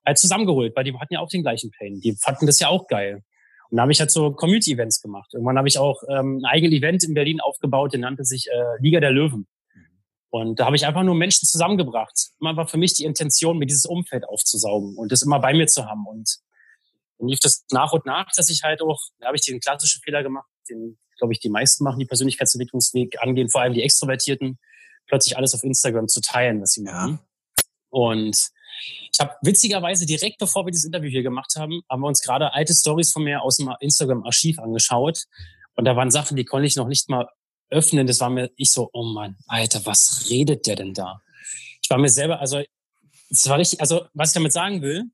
halt zusammengeholt, weil die hatten ja auch den gleichen Pain. Die fanden das ja auch geil. Und da habe ich halt so Community-Events gemacht. Irgendwann habe ich auch ähm, ein eigenes Event in Berlin aufgebaut, der nannte sich äh, Liga der Löwen. Und da habe ich einfach nur Menschen zusammengebracht. Immer war für mich die Intention, mir dieses Umfeld aufzusaugen und das immer bei mir zu haben. Und dann lief das nach und nach, dass ich halt auch, da habe ich den klassischen Fehler gemacht, den, glaube ich, die meisten machen, die Persönlichkeitsentwicklungsweg angehen, vor allem die Extrovertierten, plötzlich alles auf Instagram zu teilen, was sie machen. Ja. Und ich habe witzigerweise direkt bevor wir dieses Interview hier gemacht haben, haben wir uns gerade alte Stories von mir aus dem Instagram-Archiv angeschaut. Und da waren Sachen, die konnte ich noch nicht mal öffnen. Das war mir, ich so, oh Mann, Alter, was redet der denn da? Ich war mir selber, also, es war richtig, also, was ich damit sagen will,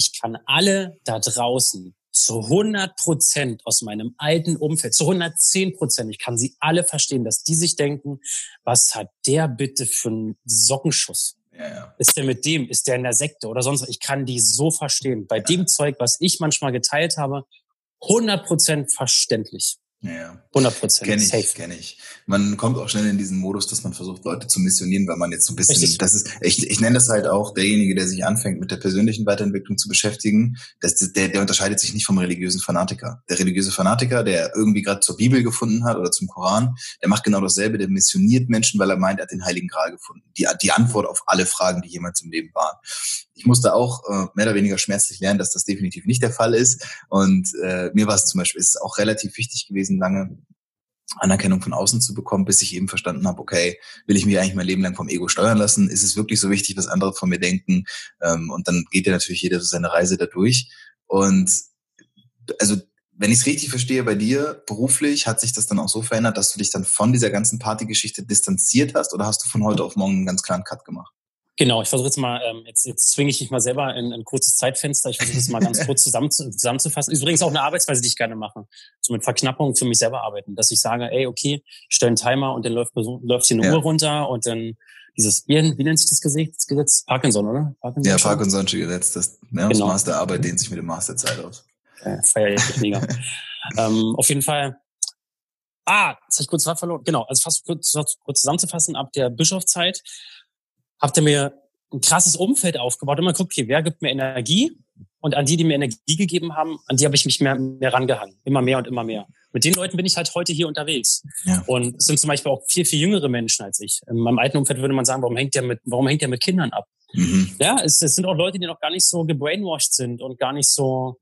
ich kann alle da draußen zu 100 Prozent aus meinem alten Umfeld, zu 110 Prozent, ich kann sie alle verstehen, dass die sich denken, was hat der bitte für einen Sockenschuss? Ja, ja. Ist der mit dem? Ist der in der Sekte oder sonst was? Ich kann die so verstehen. Bei ja. dem Zeug, was ich manchmal geteilt habe, 100% verständlich. Ja, 100 Prozent. Kenne ich, kenne ich. Man kommt auch schnell in diesen Modus, dass man versucht, Leute zu missionieren, weil man jetzt so ein bisschen, Richtig. das ist, ich, ich nenne das halt auch derjenige, der sich anfängt, mit der persönlichen Weiterentwicklung zu beschäftigen, das, der, der unterscheidet sich nicht vom religiösen Fanatiker. Der religiöse Fanatiker, der irgendwie gerade zur Bibel gefunden hat oder zum Koran, der macht genau dasselbe, der missioniert Menschen, weil er meint, er hat den Heiligen Gral gefunden. Die, die Antwort auf alle Fragen, die jemals im Leben waren. Ich musste auch äh, mehr oder weniger schmerzlich lernen, dass das definitiv nicht der Fall ist. Und äh, mir war es zum Beispiel, ist es auch relativ wichtig gewesen, lange Anerkennung von außen zu bekommen, bis ich eben verstanden habe, okay, will ich mich eigentlich mein Leben lang vom Ego steuern lassen? Ist es wirklich so wichtig, was andere von mir denken? Ähm, und dann geht ja natürlich jeder seine Reise dadurch. Und also wenn ich es richtig verstehe, bei dir beruflich hat sich das dann auch so verändert, dass du dich dann von dieser ganzen Partygeschichte distanziert hast oder hast du von heute auf morgen einen ganz klaren Cut gemacht? Genau, ich versuche jetzt mal, ähm, jetzt, jetzt zwinge ich mich mal selber in ein kurzes Zeitfenster. Ich versuche es mal ganz kurz zusammen, zusammenzufassen. Ist übrigens auch eine Arbeitsweise, die ich gerne mache. So mit Verknappung für mich selber arbeiten. Dass ich sage, ey, okay, stell einen Timer und dann läuft, läuft hier eine ja. Uhr runter und dann dieses, wie, nennt sich das Gesetz? Gesetz? Parkinson, oder? Parkinson ja, Parkinson'sche Gesetz. Das, ja, genau. das Maß der Arbeit dehnt sich mit dem Maß der Zeit aus. Äh, feier ich mega. ähm, auf jeden Fall, Ah, jetzt habe ich kurz verloren. Genau, also fast kurz, kurz zusammenzufassen, ab der Bischofszeit habt ihr mir ein krasses Umfeld aufgebaut und man guckt, okay, wer gibt mir Energie? Und an die, die mir Energie gegeben haben, an die habe ich mich mehr, mehr rangehangen. Immer mehr und immer mehr. Mit den Leuten bin ich halt heute hier unterwegs. Ja. Und es sind zum Beispiel auch viel, viel jüngere Menschen als ich. In meinem alten Umfeld würde man sagen, warum hängt der mit, warum hängt der mit Kindern ab? Mhm. Ja, es, es sind auch Leute, die noch gar nicht so gebrainwashed sind und gar nicht so,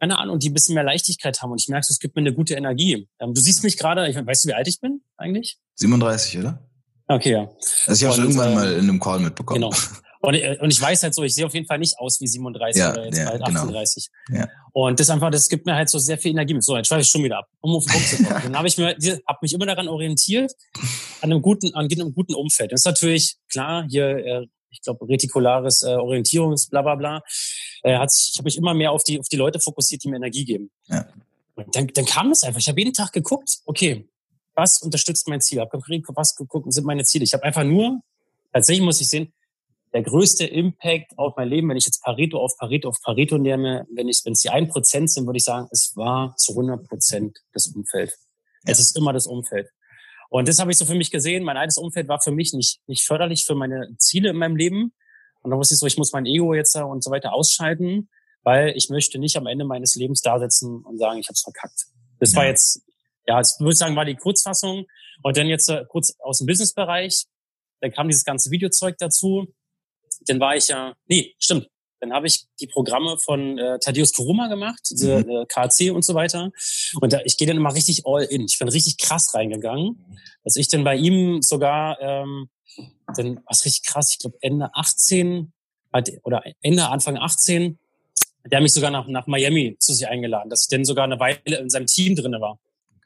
keine Ahnung, die ein bisschen mehr Leichtigkeit haben. Und ich merke, es gibt mir eine gute Energie. Ähm, du siehst mich gerade, weißt du, wie alt ich bin eigentlich? 37, oder? Okay, ja. Also ich habe schon irgendwann äh, mal in einem Call mitbekommen. Genau. Und, äh, und ich weiß halt so, ich sehe auf jeden Fall nicht aus wie 37 ja, oder jetzt ja, bald 38. Genau. Ja. Und das einfach, das gibt mir halt so sehr viel Energie. So, jetzt schweife ich schon wieder ab, um auf den Punkt zu kommen. Dann habe ich mir, habe mich immer daran orientiert, an einem guten, an einem guten Umfeld. Das ist natürlich klar, hier, äh, ich glaube, retikulares äh, Orientierungs, bla bla bla. Äh, hat, ich habe mich immer mehr auf die, auf die Leute fokussiert, die mir Energie geben. Ja. Und dann, dann kam es einfach. Ich habe jeden Tag geguckt, okay, was unterstützt mein Ziel? Hab konkret was geguckt sind meine Ziele. Ich habe einfach nur, tatsächlich muss ich sehen, der größte Impact auf mein Leben, wenn ich jetzt Pareto auf Pareto auf Pareto nehme, wenn ich, wenn es die ein Prozent sind, würde ich sagen, es war zu 100 Prozent das Umfeld. Ja. Es ist immer das Umfeld. Und das habe ich so für mich gesehen. Mein altes Umfeld war für mich nicht, nicht förderlich für meine Ziele in meinem Leben. Und da wusste ich so, ich muss mein Ego jetzt und so weiter ausschalten, weil ich möchte nicht am Ende meines Lebens da sitzen und sagen, ich habe es verkackt. Das ja. war jetzt, ja, ich würde sagen, war die Kurzfassung. Und dann jetzt äh, kurz aus dem Businessbereich. Dann kam dieses ganze Videozeug dazu dann war ich ja, nee, stimmt. Dann habe ich die Programme von äh, Thaddeus Kuruma gemacht, diese mhm. äh, KC und so weiter. Und da, ich gehe dann immer richtig all in. Ich bin richtig krass reingegangen, dass ich dann bei ihm sogar, ähm, dann was richtig krass, ich glaube Ende 18 oder Ende Anfang 18, der hat mich sogar nach, nach Miami zu sich eingeladen, dass ich dann sogar eine Weile in seinem Team drinne war.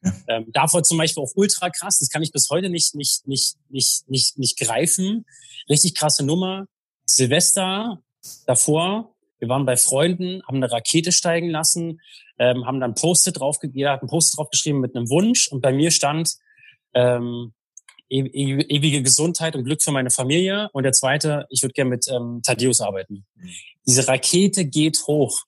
Okay. Ähm, davor zum Beispiel auch ultra krass, das kann ich bis heute nicht, nicht, nicht, nicht, nicht, nicht greifen. Richtig krasse Nummer. Silvester davor, wir waren bei Freunden, haben eine Rakete steigen lassen, ähm, haben dann Post-it drauf, jeder hat ein Post draufgeschrieben mit einem Wunsch und bei mir stand ähm, ewige Gesundheit und Glück für meine Familie und der zweite, ich würde gerne mit ähm, Thaddeus arbeiten. Mhm. Diese Rakete geht hoch.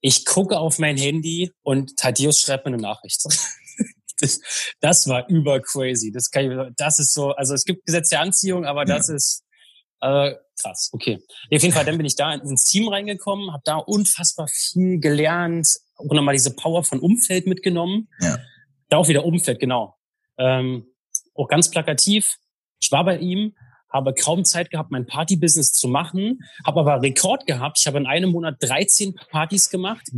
Ich gucke auf mein Handy und Thaddeus schreibt mir eine Nachricht. das, das war über crazy. Das, kann ich, das ist so, also es gibt Gesetz der Anziehung, aber das ja. ist äh, krass, okay. Auf jeden Fall, dann bin ich da ins Team reingekommen, habe da unfassbar viel gelernt, auch nochmal diese Power von Umfeld mitgenommen. Ja. Da auch wieder Umfeld, genau. Ähm, auch ganz plakativ. Ich war bei ihm, habe kaum Zeit gehabt, mein Party-Business zu machen, habe aber Rekord gehabt. Ich habe in einem Monat 13 Partys gemacht,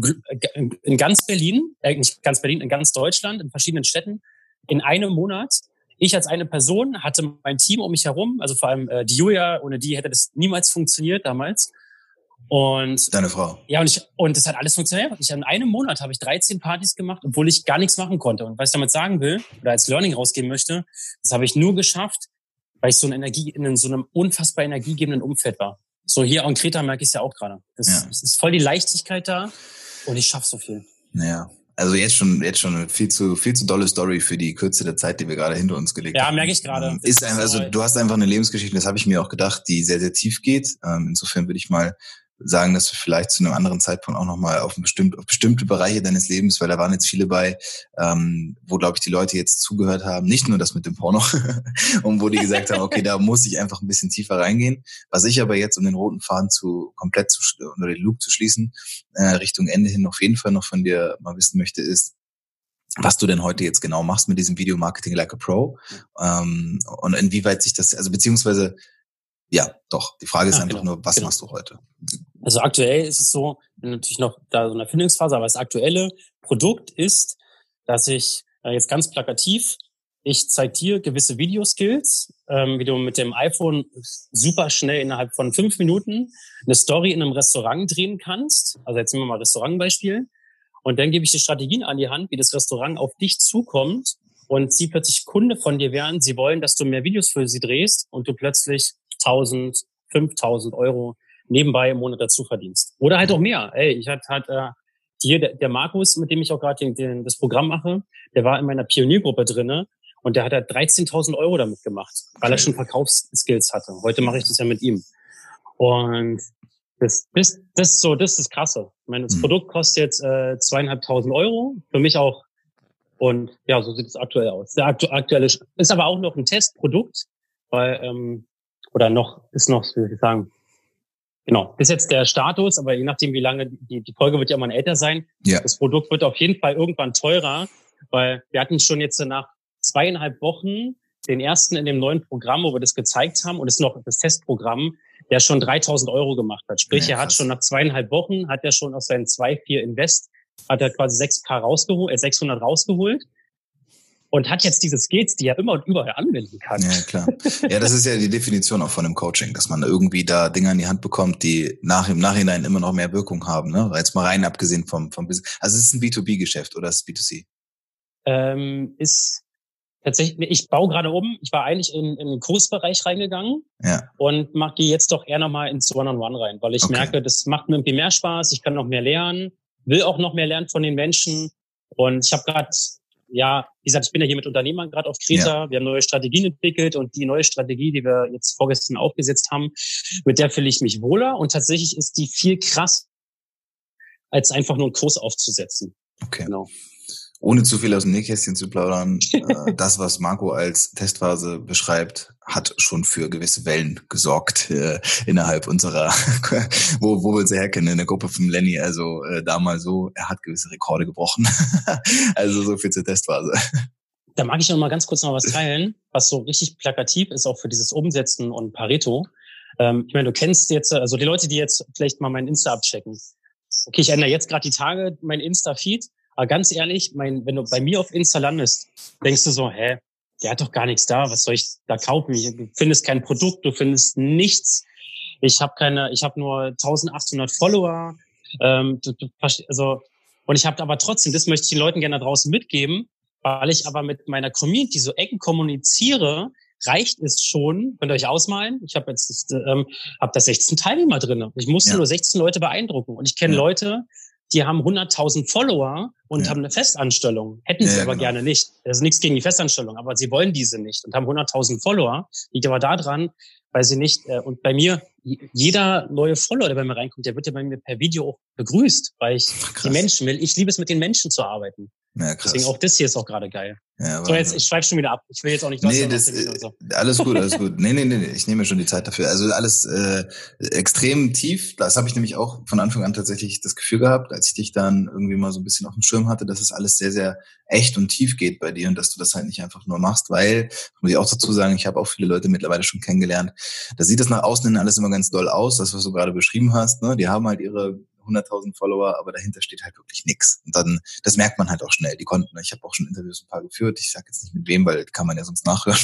in ganz Berlin, äh, nicht ganz Berlin, in ganz Deutschland, in verschiedenen Städten, in einem Monat ich als eine Person hatte mein Team um mich herum, also vor allem äh, die Julia, ohne die hätte das niemals funktioniert damals. Und deine Frau. Ja, und ich und das hat alles funktioniert. Ich in einem Monat habe ich 13 Partys gemacht, obwohl ich gar nichts machen konnte. Und was ich damit sagen will oder als Learning rausgeben möchte, das habe ich nur geschafft, weil ich so eine Energie in so einem unfassbar energiegebenden Umfeld war. So hier in Kreta merke ich es ja auch gerade. Das, ja. das ist voll die Leichtigkeit da und ich schaffe so viel. Naja, also jetzt schon, jetzt schon viel zu, viel zu dolle Story für die Kürze der Zeit, die wir gerade hinter uns gelegt ja, haben. Ja, merke ich gerade. Ähm, ist einfach, also du hast einfach eine Lebensgeschichte, das habe ich mir auch gedacht, die sehr, sehr tief geht. Ähm, insofern würde ich mal sagen, dass wir vielleicht zu einem anderen Zeitpunkt auch nochmal auf, bestimmt, auf bestimmte Bereiche deines Lebens, weil da waren jetzt viele bei, ähm, wo, glaube ich, die Leute jetzt zugehört haben, nicht nur das mit dem Porno, und wo die gesagt haben, okay, da muss ich einfach ein bisschen tiefer reingehen. Was ich aber jetzt, um den roten Faden zu komplett zu oder den Loop zu schließen, äh, Richtung Ende hin auf jeden Fall noch von dir mal wissen möchte, ist, was du denn heute jetzt genau machst mit diesem Video Marketing Like a Pro ähm, und inwieweit sich das, also beziehungsweise ja, doch. Die Frage ist ah, einfach genau, nur, was genau. machst du heute? Also aktuell ist es so, natürlich noch da so eine Erfindungsphase, aber das aktuelle Produkt ist, dass ich äh, jetzt ganz plakativ, ich zeige dir gewisse Videoskills, ähm, wie du mit dem iPhone super schnell innerhalb von fünf Minuten eine Story in einem Restaurant drehen kannst. Also jetzt nehmen wir mal Restaurantbeispiel. Und dann gebe ich dir Strategien an die Hand, wie das Restaurant auf dich zukommt und sie plötzlich Kunde von dir werden. Sie wollen, dass du mehr Videos für sie drehst und du plötzlich 1000, 5000 Euro nebenbei im Monat dazu verdienst. Oder halt auch mehr. Ey, ich hatte halt äh, hier der, der Markus, mit dem ich auch gerade das Programm mache, der war in meiner Pioniergruppe drinne und der hat halt 13.000 Euro damit gemacht, weil er schon Verkaufsskills hatte. Heute mache ich das ja mit ihm. Und das, das, das ist so, das ist das Krasse. Ich meine, das mhm. Produkt kostet jetzt äh, zweieinhalbtausend Euro. Für mich auch. Und ja, so sieht es aktuell aus. Der aktu aktuelle ist aber auch noch ein Testprodukt, weil ähm, oder noch, ist noch, wie soll ich sagen, genau, ist jetzt der Status, aber je nachdem, wie lange, die, die Folge wird ja mal älter sein. Ja. Das Produkt wird auf jeden Fall irgendwann teurer, weil wir hatten schon jetzt nach zweieinhalb Wochen den ersten in dem neuen Programm, wo wir das gezeigt haben, und es ist noch das Testprogramm, der schon 3000 Euro gemacht hat. Sprich, ja, er hat schon nach zweieinhalb Wochen, hat er schon aus seinen 2,4 Invest, hat er quasi 6K rausgeholt, äh, 600 rausgeholt und hat jetzt diese Skills, die er immer und überall anwenden kann. Ja, klar. Ja, das ist ja die Definition auch von einem Coaching, dass man irgendwie da Dinge in die Hand bekommt, die nach im Nachhinein immer noch mehr Wirkung haben. Ne? Jetzt mal rein abgesehen vom, vom Business. Also es ist ein B2B-Geschäft oder ist es B2C? Ähm, ist tatsächlich, ich baue gerade um. Ich war eigentlich in, in den Kursbereich reingegangen ja. und mach, gehe jetzt doch eher nochmal ins One-on-One rein, weil ich okay. merke, das macht mir irgendwie mehr Spaß, ich kann noch mehr lernen, will auch noch mehr lernen von den Menschen Und ich habe gerade, ja, wie gesagt, ich bin ja hier mit Unternehmern gerade auf Kreta. Ja. Wir haben neue Strategien entwickelt und die neue Strategie, die wir jetzt vorgestern aufgesetzt haben, mit der fühle ich mich wohler. Und tatsächlich ist die viel krass, als einfach nur einen Kurs aufzusetzen. Okay. Genau ohne zu viel aus dem Nähkästchen zu plaudern, äh, das, was Marco als Testphase beschreibt, hat schon für gewisse Wellen gesorgt äh, innerhalb unserer, wo, wo wir uns herkennen, in der Gruppe von Lenny. Also äh, da mal so, er hat gewisse Rekorde gebrochen. also so viel zur Testphase. Da mag ich noch mal ganz kurz noch was teilen, was so richtig plakativ ist, auch für dieses Umsetzen und Pareto. Ähm, ich meine, du kennst jetzt, also die Leute, die jetzt vielleicht mal mein Insta abchecken. Okay, ich ändere jetzt gerade die Tage mein Insta-Feed aber ganz ehrlich, mein, wenn du bei mir auf Insta landest, denkst du so, hä, der hat doch gar nichts da, was soll ich da kaufen? Du findest kein Produkt, du findest nichts. Ich habe keine, ich habe nur 1800 Follower. Ähm, du, du, also und ich habe aber trotzdem, das möchte ich den Leuten gerne da draußen mitgeben, weil ich aber mit meiner Community so eng kommuniziere, reicht es schon, könnt ihr euch ausmalen, ich habe jetzt ähm, hab da 16 Teilnehmer drin. Ich musste ja. nur 16 Leute beeindrucken und ich kenne ja. Leute, die haben 100.000 Follower und ja. haben eine Festanstellung. Hätten sie ja, aber genau. gerne nicht. Das ist nichts gegen die Festanstellung, aber sie wollen diese nicht und haben 100.000 Follower. Liegt aber daran, weil sie nicht, äh, und bei mir, jeder neue Follower, der bei mir reinkommt, der wird ja bei mir per Video auch begrüßt, weil ich Krass. die Menschen will. Ich liebe es, mit den Menschen zu arbeiten. Ja, krass. Deswegen auch das hier ist auch gerade geil. Ja, so, jetzt, ich schweife schon wieder ab. Ich will jetzt auch nicht nee, das, so. Alles gut, alles gut. Nee, nee, nee, ich nehme schon die Zeit dafür. Also alles äh, extrem tief. Das habe ich nämlich auch von Anfang an tatsächlich das Gefühl gehabt, als ich dich dann irgendwie mal so ein bisschen auf dem Schirm hatte, dass es alles sehr, sehr echt und tief geht bei dir und dass du das halt nicht einfach nur machst, weil, muss ich auch dazu sagen, ich habe auch viele Leute mittlerweile schon kennengelernt. Da sieht das nach außen hin alles immer ganz doll aus, das, was du gerade beschrieben hast. Ne? Die haben halt ihre 100.000 Follower, aber dahinter steht halt wirklich nichts. Und dann, das merkt man halt auch schnell. Die konnten, ich habe auch schon Interviews ein paar geführt. Ich sage jetzt nicht mit wem, weil kann man ja sonst nachhören.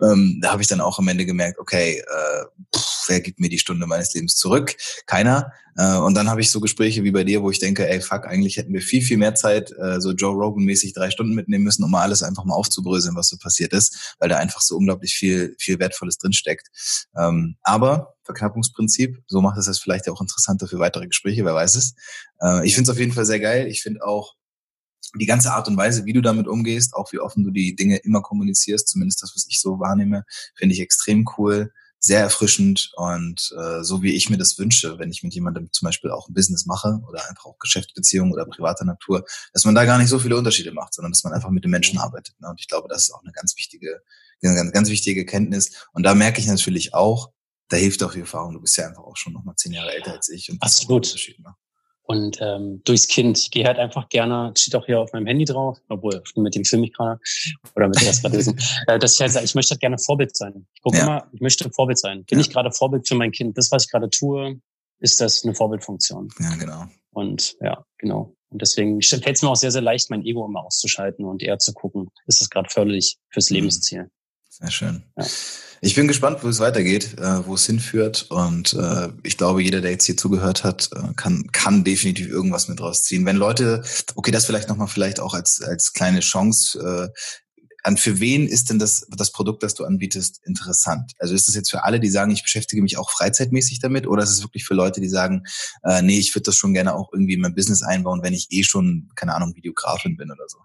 Ähm, da habe ich dann auch am Ende gemerkt, okay, äh, pff, wer gibt mir die Stunde meines Lebens zurück? Keiner. Äh, und dann habe ich so Gespräche wie bei dir, wo ich denke, ey, fuck, eigentlich hätten wir viel, viel mehr Zeit, äh, so Joe Rogan-mäßig drei Stunden mitnehmen müssen, um mal alles einfach mal aufzubröseln, was so passiert ist, weil da einfach so unglaublich viel, viel Wertvolles drinsteckt. Ähm, aber Verknappungsprinzip, so macht es das vielleicht auch interessanter für weitere Gespräche, wer weiß es. Äh, ich finde es auf jeden Fall sehr geil. Ich finde auch, die ganze Art und Weise, wie du damit umgehst, auch wie offen du die Dinge immer kommunizierst, zumindest das, was ich so wahrnehme, finde ich extrem cool, sehr erfrischend und äh, so wie ich mir das wünsche, wenn ich mit jemandem zum Beispiel auch ein Business mache oder einfach auch Geschäftsbeziehungen oder privater Natur, dass man da gar nicht so viele Unterschiede macht, sondern dass man einfach mit den Menschen arbeitet. Ne? Und ich glaube, das ist auch eine ganz wichtige, eine ganz, ganz wichtige Kenntnis. Und da merke ich natürlich auch, da hilft auch die Erfahrung. Du bist ja einfach auch schon noch mal zehn Jahre älter als ich. Und Absolut. Ne? Und ähm, durchs Kind. Ich gehe halt einfach gerne, steht auch hier auf meinem Handy drauf, obwohl mit dem Film ich gerade oder mit das gerade äh, dass ich halt sage, ich möchte halt gerne Vorbild sein. Ich gucke ja. immer, ich möchte Vorbild sein. Bin ja. ich gerade Vorbild für mein Kind? Das, was ich gerade tue, ist das eine Vorbildfunktion. Ja, genau. Und ja, genau. Und deswegen fällt es mir auch sehr, sehr leicht, mein Ego immer auszuschalten und eher zu gucken, ist das gerade förderlich fürs mhm. Lebensziel. Sehr schön. Ja. Ich bin gespannt, wo es weitergeht, äh, wo es hinführt. Und äh, ich glaube, jeder, der jetzt hier zugehört hat, äh, kann, kann definitiv irgendwas mit rausziehen. Wenn Leute, okay, das vielleicht nochmal vielleicht auch als, als kleine Chance. An für wen ist denn das, das Produkt, das du anbietest, interessant? Also ist das jetzt für alle, die sagen, ich beschäftige mich auch freizeitmäßig damit, oder ist es wirklich für Leute, die sagen, äh, nee, ich würde das schon gerne auch irgendwie in mein Business einbauen, wenn ich eh schon, keine Ahnung, Videografin bin oder so?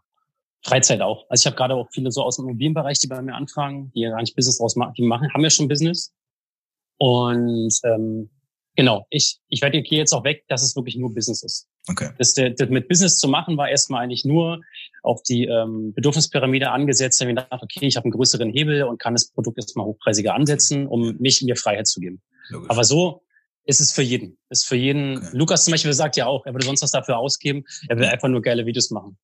Freizeit auch. Also ich habe gerade auch viele so aus dem Immobilienbereich, die bei mir anfragen, die ja gar nicht Business draus machen, die machen, haben ja schon Business. Und ähm, genau, ich, ich werde hier jetzt auch weg, dass es wirklich nur Business ist. Okay. Das, das mit Business zu machen, war erstmal eigentlich nur auf die ähm, Bedürfnispyramide angesetzt, wenn ich dachte, okay, ich habe einen größeren Hebel und kann das Produkt jetzt mal hochpreisiger ansetzen, um mich mir Freiheit zu geben. Logisch. Aber so ist es für jeden. Ist für jeden. Okay. Lukas zum Beispiel sagt ja auch, er würde sonst was dafür ausgeben. Er will einfach nur geile Videos machen.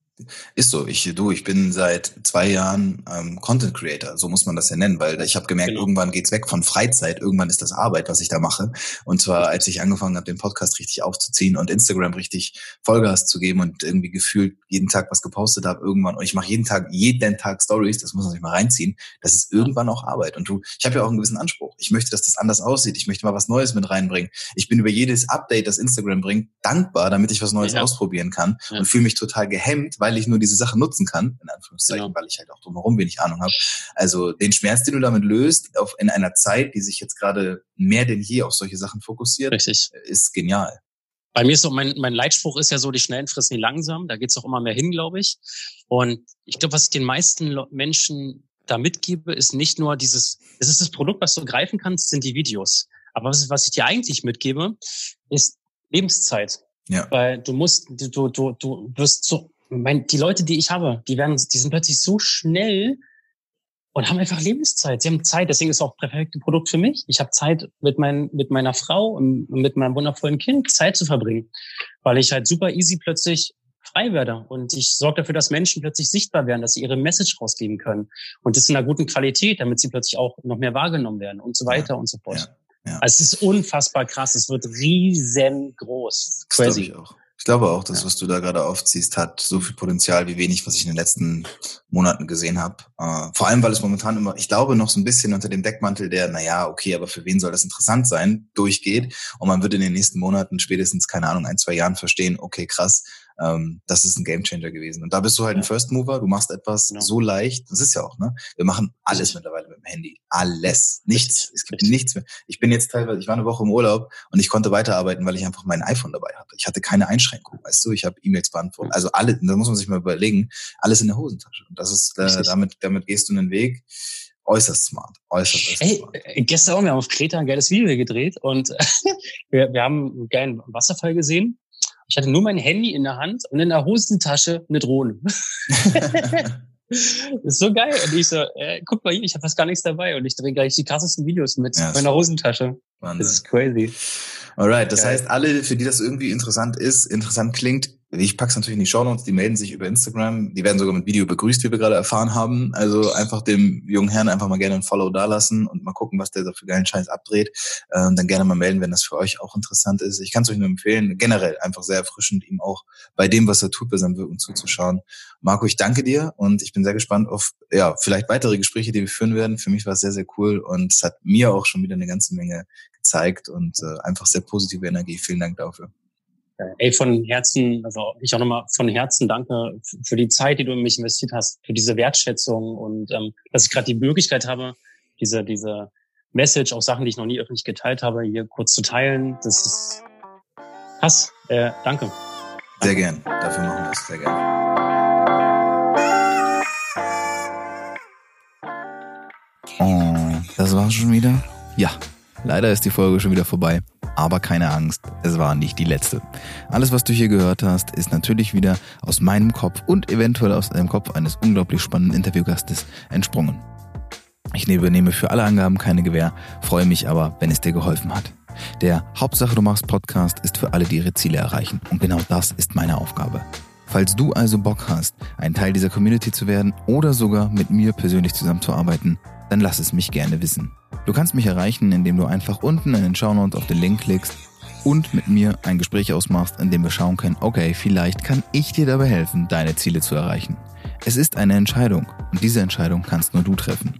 Ist so. Ich, du, ich bin seit zwei Jahren ähm, Content Creator, so muss man das ja nennen, weil ich habe gemerkt, genau. irgendwann geht's weg von Freizeit, irgendwann ist das Arbeit, was ich da mache. Und zwar, als ich angefangen habe, den Podcast richtig aufzuziehen und Instagram richtig Vollgas zu geben und irgendwie gefühlt jeden Tag was gepostet habe, irgendwann, und ich mache jeden Tag, jeden Tag Stories, das muss man sich mal reinziehen, das ist irgendwann auch Arbeit. Und du, ich habe ja auch einen gewissen Anspruch. Ich möchte, dass das anders aussieht. Ich möchte mal was Neues mit reinbringen. Ich bin über jedes Update, das Instagram bringt, dankbar, damit ich was Neues ja. ausprobieren kann ja. und fühle mich total gehemmt, weil ich nur diese Sache nutzen kann, in Anführungszeichen, genau. weil ich halt auch drumherum wenig Ahnung habe. Also den Schmerz, den du damit löst, auf, in einer Zeit, die sich jetzt gerade mehr denn je auf solche Sachen fokussiert, Richtig. ist genial. Bei mir ist so, mein, mein Leitspruch ist ja so, die Schnellen fressen die langsam. Da geht's auch immer mehr hin, glaube ich. Und ich glaube, was ich den meisten Menschen da mitgebe, ist nicht nur dieses, es ist das Produkt, was du greifen kannst, sind die Videos. Aber was, was ich dir eigentlich mitgebe, ist Lebenszeit. Ja. Weil du musst, du, du, du wirst so, mein, die Leute, die ich habe, die werden, die sind plötzlich so schnell und haben einfach Lebenszeit. Sie haben Zeit, deswegen ist es auch das perfekte Produkt für mich. Ich habe Zeit mit, mein, mit meiner Frau und mit meinem wundervollen Kind Zeit zu verbringen, weil ich halt super easy plötzlich frei werde und ich sorge dafür, dass Menschen plötzlich sichtbar werden, dass sie ihre Message rausgeben können und das in einer guten Qualität, damit sie plötzlich auch noch mehr wahrgenommen werden und so weiter ja. und so fort. Ja. Ja. Also es ist unfassbar krass, es wird riesengroß. Crazy. ich auch. Ich glaube auch, das, was du da gerade aufziehst, hat so viel Potenzial wie wenig, was ich in den letzten Monaten gesehen habe. Äh, vor allem, weil es momentan immer, ich glaube, noch so ein bisschen unter dem Deckmantel der, naja, okay, aber für wen soll das interessant sein, durchgeht. Und man wird in den nächsten Monaten, spätestens, keine Ahnung, ein, zwei Jahren verstehen, okay, krass, ähm, das ist ein Gamechanger gewesen. Und da bist du halt ja. ein First Mover, du machst etwas genau. so leicht, das ist ja auch, ne? Wir machen alles mittlerweile mit dem Handy. Alles. Nichts. Es gibt Richtig. nichts mehr. Ich bin jetzt teilweise, ich war eine Woche im Urlaub und ich konnte weiterarbeiten, weil ich einfach mein iPhone dabei hatte. Ich hatte keine Einschränkung, weißt du, ich habe E-Mails beantwortet. Also alle, da muss man sich mal überlegen, alles in der Hosentasche. Und das ist, äh, damit, damit gehst du einen Weg äußerst smart. Äußerst, äußerst Ey, smart. Äh, gestern auch, wir haben auf Kreta ein geiles Video gedreht und wir, wir haben einen geilen Wasserfall gesehen ich hatte nur mein Handy in der Hand und in der Hosentasche eine Drohne. das ist so geil. Und ich so, äh, guck mal hier, ich habe fast gar nichts dabei und ich drehe gleich die krassesten Videos mit ja, meiner Hosentasche. Wahnsinn. Das ist crazy. Alright, das geil. heißt, alle, für die das irgendwie interessant ist, interessant klingt, ich pack's natürlich in die Show Notes, die melden sich über Instagram, die werden sogar mit Video begrüßt, wie wir gerade erfahren haben. Also einfach dem jungen Herrn einfach mal gerne ein Follow dalassen und mal gucken, was der da für geilen Scheiß abdreht. Ähm, dann gerne mal melden, wenn das für euch auch interessant ist. Ich kann es euch nur empfehlen, generell einfach sehr erfrischend, ihm auch bei dem, was er tut, bei seinem Wirken zuzuschauen. Marco, ich danke dir und ich bin sehr gespannt auf ja vielleicht weitere Gespräche, die wir führen werden. Für mich war es sehr, sehr cool und es hat mir auch schon wieder eine ganze Menge gezeigt und äh, einfach sehr positive Energie. Vielen Dank dafür. Ey, von Herzen, also ich auch nochmal von Herzen danke für die Zeit, die du in mich investiert hast, für diese Wertschätzung und ähm, dass ich gerade die Möglichkeit habe, diese, diese Message, auch Sachen, die ich noch nie öffentlich geteilt habe, hier kurz zu teilen. Das ist krass. Äh, danke. Sehr gern. Dafür machen wir es sehr gern. Oh, das war's schon wieder? Ja, leider ist die Folge schon wieder vorbei. Aber keine Angst, es war nicht die letzte. Alles, was du hier gehört hast, ist natürlich wieder aus meinem Kopf und eventuell aus dem Kopf eines unglaublich spannenden Interviewgastes entsprungen. Ich übernehme für alle Angaben keine Gewähr, freue mich aber, wenn es dir geholfen hat. Der Hauptsache du machst Podcast ist für alle, die ihre Ziele erreichen. Und genau das ist meine Aufgabe. Falls du also Bock hast, ein Teil dieser Community zu werden oder sogar mit mir persönlich zusammenzuarbeiten, dann lass es mich gerne wissen. Du kannst mich erreichen, indem du einfach unten in den Shownotes auf den Link klickst und mit mir ein Gespräch ausmachst, in dem wir schauen können, okay, vielleicht kann ich dir dabei helfen, deine Ziele zu erreichen. Es ist eine Entscheidung und diese Entscheidung kannst nur du treffen.